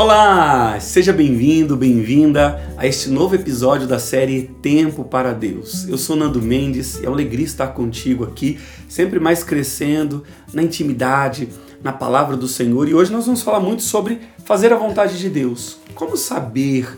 Olá, seja bem-vindo, bem-vinda a este novo episódio da série Tempo para Deus. Eu sou Nando Mendes e é uma alegria estar contigo aqui, sempre mais crescendo na intimidade, na palavra do Senhor. E hoje nós vamos falar muito sobre fazer a vontade de Deus. Como saber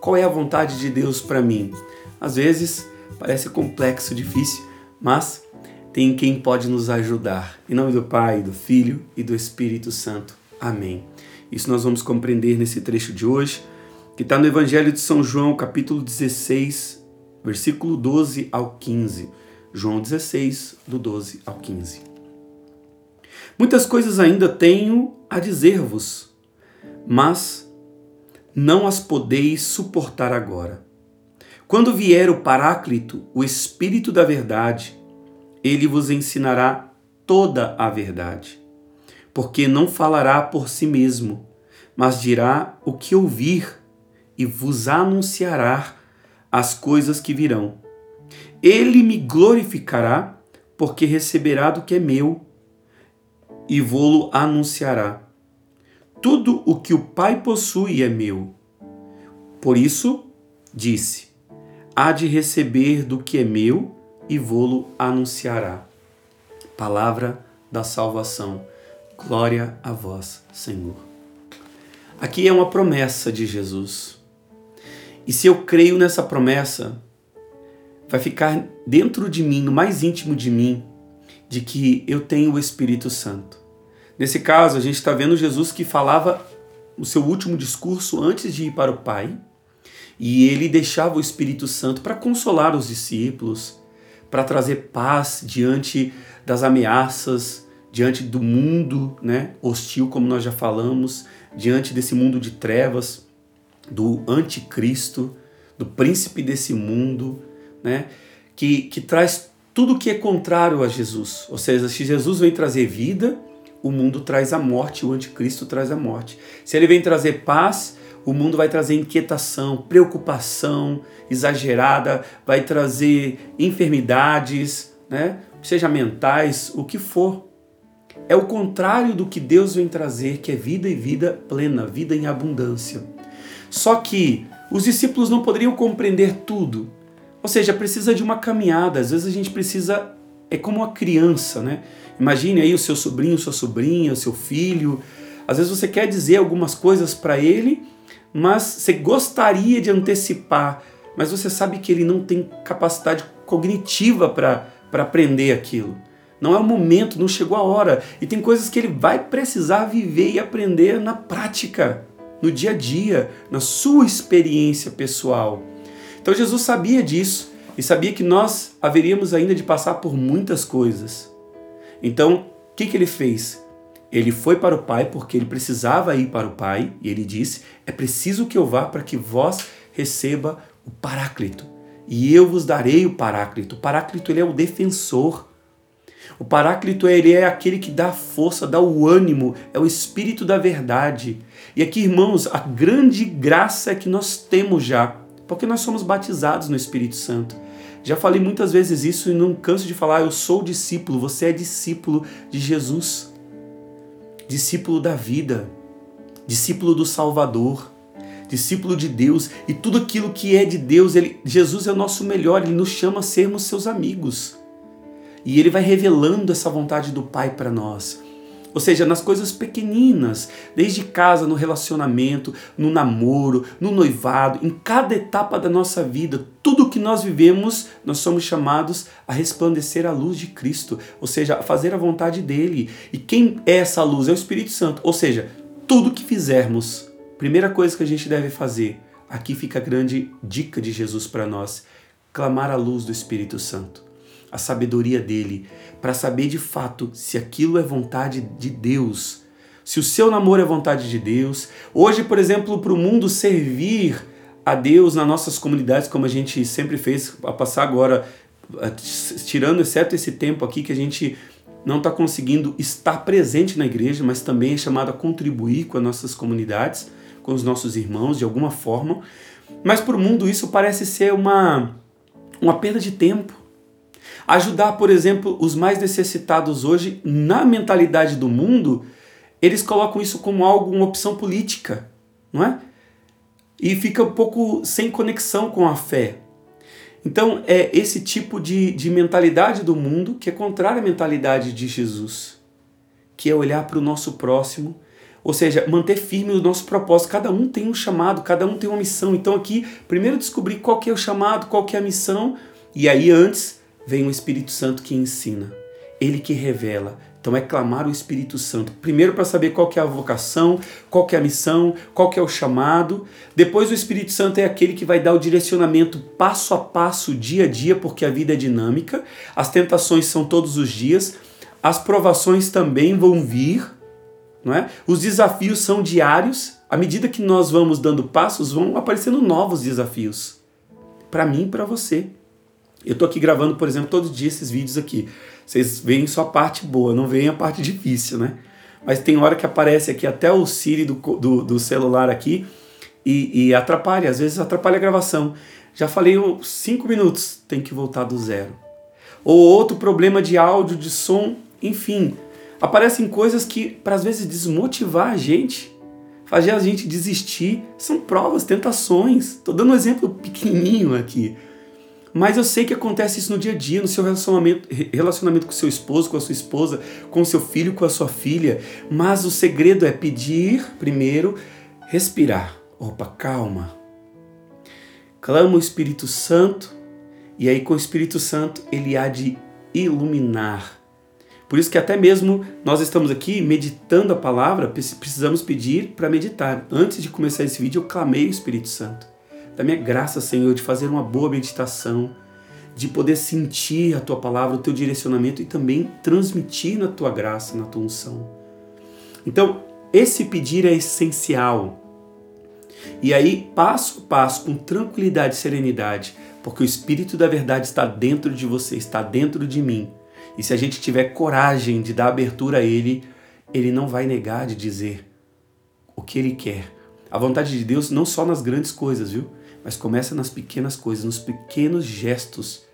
qual é a vontade de Deus para mim? Às vezes parece complexo, difícil, mas tem quem pode nos ajudar. Em nome do Pai, do Filho e do Espírito Santo. Amém. Isso nós vamos compreender nesse trecho de hoje, que está no Evangelho de São João, capítulo 16, versículo 12 ao 15. João 16, do 12 ao 15. Muitas coisas ainda tenho a dizer-vos, mas não as podeis suportar agora. Quando vier o Paráclito, o Espírito da Verdade, ele vos ensinará toda a verdade porque não falará por si mesmo, mas dirá o que ouvir e vos anunciará as coisas que virão. Ele me glorificará, porque receberá do que é meu e vou-lo anunciará. Tudo o que o Pai possui é meu. Por isso, disse: há de receber do que é meu e vou-lo anunciará. Palavra da salvação. Glória a vós, Senhor. Aqui é uma promessa de Jesus. E se eu creio nessa promessa, vai ficar dentro de mim, no mais íntimo de mim, de que eu tenho o Espírito Santo. Nesse caso, a gente está vendo Jesus que falava o seu último discurso antes de ir para o Pai, e ele deixava o Espírito Santo para consolar os discípulos, para trazer paz diante das ameaças, diante do mundo né, hostil, como nós já falamos, diante desse mundo de trevas, do anticristo, do príncipe desse mundo, né, que, que traz tudo que é contrário a Jesus. Ou seja, se Jesus vem trazer vida, o mundo traz a morte, o anticristo traz a morte. Se ele vem trazer paz, o mundo vai trazer inquietação, preocupação exagerada, vai trazer enfermidades, né? seja mentais, o que for. É o contrário do que Deus vem trazer, que é vida e vida plena, vida em abundância. Só que os discípulos não poderiam compreender tudo. Ou seja, precisa de uma caminhada. Às vezes a gente precisa. É como uma criança, né? Imagine aí o seu sobrinho, sua sobrinha, seu filho. Às vezes você quer dizer algumas coisas para ele, mas você gostaria de antecipar, mas você sabe que ele não tem capacidade cognitiva para aprender aquilo. Não é o momento, não chegou a hora. E tem coisas que ele vai precisar viver e aprender na prática, no dia a dia, na sua experiência pessoal. Então Jesus sabia disso e sabia que nós haveríamos ainda de passar por muitas coisas. Então, o que, que ele fez? Ele foi para o Pai porque ele precisava ir para o Pai e ele disse: É preciso que eu vá para que vós receba o Paráclito. E eu vos darei o Paráclito. O Paráclito ele é o defensor. O Paráclito ele é aquele que dá força, dá o ânimo, é o Espírito da verdade. E aqui, irmãos, a grande graça é que nós temos já, porque nós somos batizados no Espírito Santo. Já falei muitas vezes isso e não canso de falar, eu sou discípulo, você é discípulo de Jesus, discípulo da vida, discípulo do Salvador, discípulo de Deus e tudo aquilo que é de Deus, ele, Jesus é o nosso melhor, ele nos chama a sermos seus amigos. E ele vai revelando essa vontade do Pai para nós. Ou seja, nas coisas pequeninas, desde casa, no relacionamento, no namoro, no noivado, em cada etapa da nossa vida, tudo que nós vivemos, nós somos chamados a resplandecer a luz de Cristo, ou seja, a fazer a vontade dele. E quem é essa luz? É o Espírito Santo. Ou seja, tudo que fizermos, primeira coisa que a gente deve fazer, aqui fica a grande dica de Jesus para nós: clamar a luz do Espírito Santo a sabedoria dele, para saber de fato se aquilo é vontade de Deus, se o seu namoro é vontade de Deus. Hoje, por exemplo, para o mundo servir a Deus nas nossas comunidades, como a gente sempre fez, a passar agora, tirando exceto esse tempo aqui que a gente não está conseguindo estar presente na igreja, mas também é chamado a contribuir com as nossas comunidades, com os nossos irmãos de alguma forma. Mas para o mundo isso parece ser uma, uma perda de tempo. Ajudar, por exemplo, os mais necessitados hoje, na mentalidade do mundo, eles colocam isso como algo, uma opção política. não é? E fica um pouco sem conexão com a fé. Então é esse tipo de, de mentalidade do mundo que é contrária à mentalidade de Jesus, que é olhar para o nosso próximo, ou seja, manter firme o nosso propósito. Cada um tem um chamado, cada um tem uma missão. Então aqui, primeiro descobrir qual que é o chamado, qual que é a missão, e aí antes vem o Espírito Santo que ensina, ele que revela. Então é clamar o Espírito Santo. Primeiro para saber qual que é a vocação, qual que é a missão, qual que é o chamado. Depois o Espírito Santo é aquele que vai dar o direcionamento passo a passo, dia a dia, porque a vida é dinâmica. As tentações são todos os dias. As provações também vão vir, não é? Os desafios são diários. À medida que nós vamos dando passos, vão aparecendo novos desafios. Para mim e para você. Eu tô aqui gravando, por exemplo, todos os dias esses vídeos aqui. Vocês veem só a parte boa, não veem a parte difícil, né? Mas tem hora que aparece aqui até o Siri do, do, do celular aqui e, e, atrapalha, às vezes atrapalha a gravação. Já falei cinco minutos, tem que voltar do zero. Ou outro problema de áudio, de som, enfim. Aparecem coisas que, para às vezes, desmotivar a gente, fazer a gente desistir. São provas, tentações. Estou dando um exemplo pequenininho aqui. Mas eu sei que acontece isso no dia a dia, no seu relacionamento, relacionamento com seu esposo, com a sua esposa, com seu filho, com a sua filha. Mas o segredo é pedir primeiro, respirar. Opa, calma. Clama o Espírito Santo e aí com o Espírito Santo ele há de iluminar. Por isso que até mesmo nós estamos aqui meditando a palavra, precisamos pedir para meditar. Antes de começar esse vídeo, eu clamei o Espírito Santo da minha graça, Senhor, de fazer uma boa meditação, de poder sentir a tua palavra, o teu direcionamento e também transmitir na tua graça, na tua unção. Então, esse pedir é essencial. E aí, passo a passo, com tranquilidade e serenidade, porque o Espírito da Verdade está dentro de você, está dentro de mim. E se a gente tiver coragem de dar abertura a Ele, Ele não vai negar de dizer o que Ele quer. A vontade de Deus não só nas grandes coisas, viu? Mas começa nas pequenas coisas, nos pequenos gestos.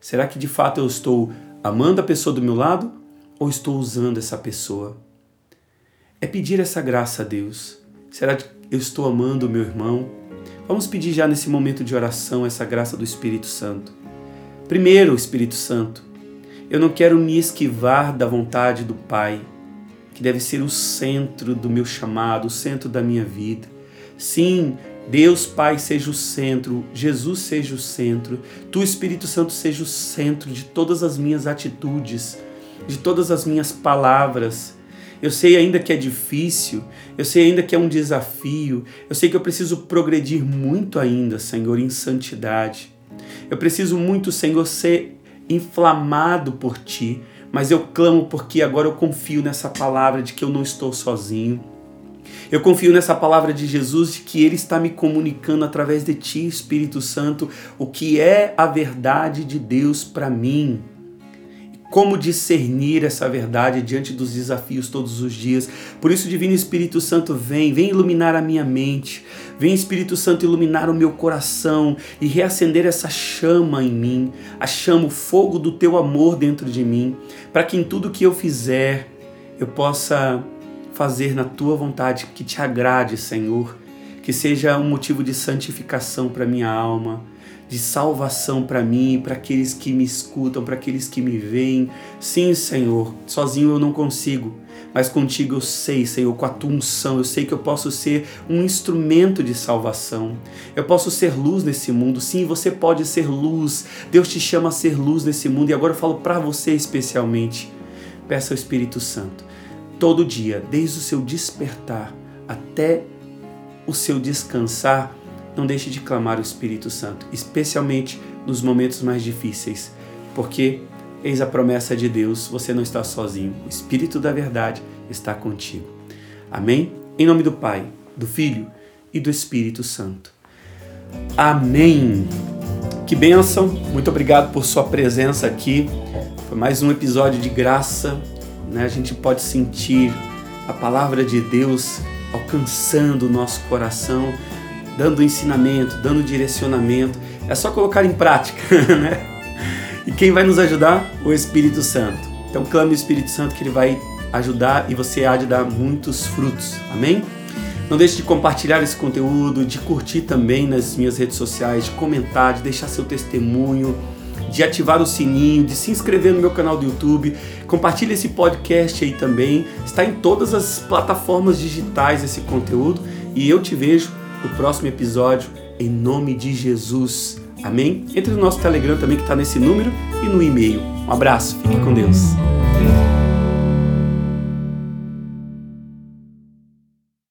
Será que de fato eu estou amando a pessoa do meu lado ou estou usando essa pessoa? É pedir essa graça a Deus. Será que eu estou amando o meu irmão? Vamos pedir já nesse momento de oração essa graça do Espírito Santo. Primeiro, Espírito Santo, eu não quero me esquivar da vontade do Pai, que deve ser o centro do meu chamado, o centro da minha vida. Sim, Deus Pai seja o centro, Jesus seja o centro, Tu Espírito Santo seja o centro de todas as minhas atitudes, de todas as minhas palavras. Eu sei ainda que é difícil, eu sei ainda que é um desafio, eu sei que eu preciso progredir muito ainda, Senhor, em santidade. Eu preciso muito, Senhor, ser inflamado por Ti, mas eu clamo porque agora eu confio nessa palavra de que eu não estou sozinho eu confio nessa palavra de Jesus de que Ele está me comunicando através de Ti, Espírito Santo, o que é a verdade de Deus para mim. Como discernir essa verdade diante dos desafios todos os dias. Por isso, Divino Espírito Santo, vem, vem iluminar a minha mente, vem Espírito Santo iluminar o meu coração e reacender essa chama em mim, a chama, o fogo do teu amor dentro de mim, para que em tudo que eu fizer eu possa fazer na tua vontade que te agrade, Senhor, que seja um motivo de santificação para minha alma, de salvação para mim, para aqueles que me escutam, para aqueles que me veem. Sim, Senhor, sozinho eu não consigo, mas contigo eu sei, Senhor, com a tua unção, eu sei que eu posso ser um instrumento de salvação. Eu posso ser luz nesse mundo. Sim, você pode ser luz. Deus te chama a ser luz nesse mundo e agora eu falo para você especialmente. Peça ao Espírito Santo todo dia, desde o seu despertar até o seu descansar, não deixe de clamar o Espírito Santo, especialmente nos momentos mais difíceis, porque eis a promessa de Deus, você não está sozinho, o Espírito da verdade está contigo. Amém? Em nome do Pai, do Filho e do Espírito Santo. Amém. Que bênção, muito obrigado por sua presença aqui. Foi mais um episódio de graça né, a gente pode sentir a palavra de Deus alcançando o nosso coração, dando ensinamento, dando direcionamento. É só colocar em prática, né? E quem vai nos ajudar? O Espírito Santo. Então clame o Espírito Santo que ele vai ajudar e você há de dar muitos frutos. Amém? Não deixe de compartilhar esse conteúdo, de curtir também nas minhas redes sociais, de comentar, de deixar seu testemunho, de ativar o sininho, de se inscrever no meu canal do YouTube. Compartilhe esse podcast aí também. Está em todas as plataformas digitais esse conteúdo e eu te vejo no próximo episódio em nome de Jesus. Amém? Entre no nosso Telegram também que está nesse número e no e-mail. Um abraço, fique com Deus.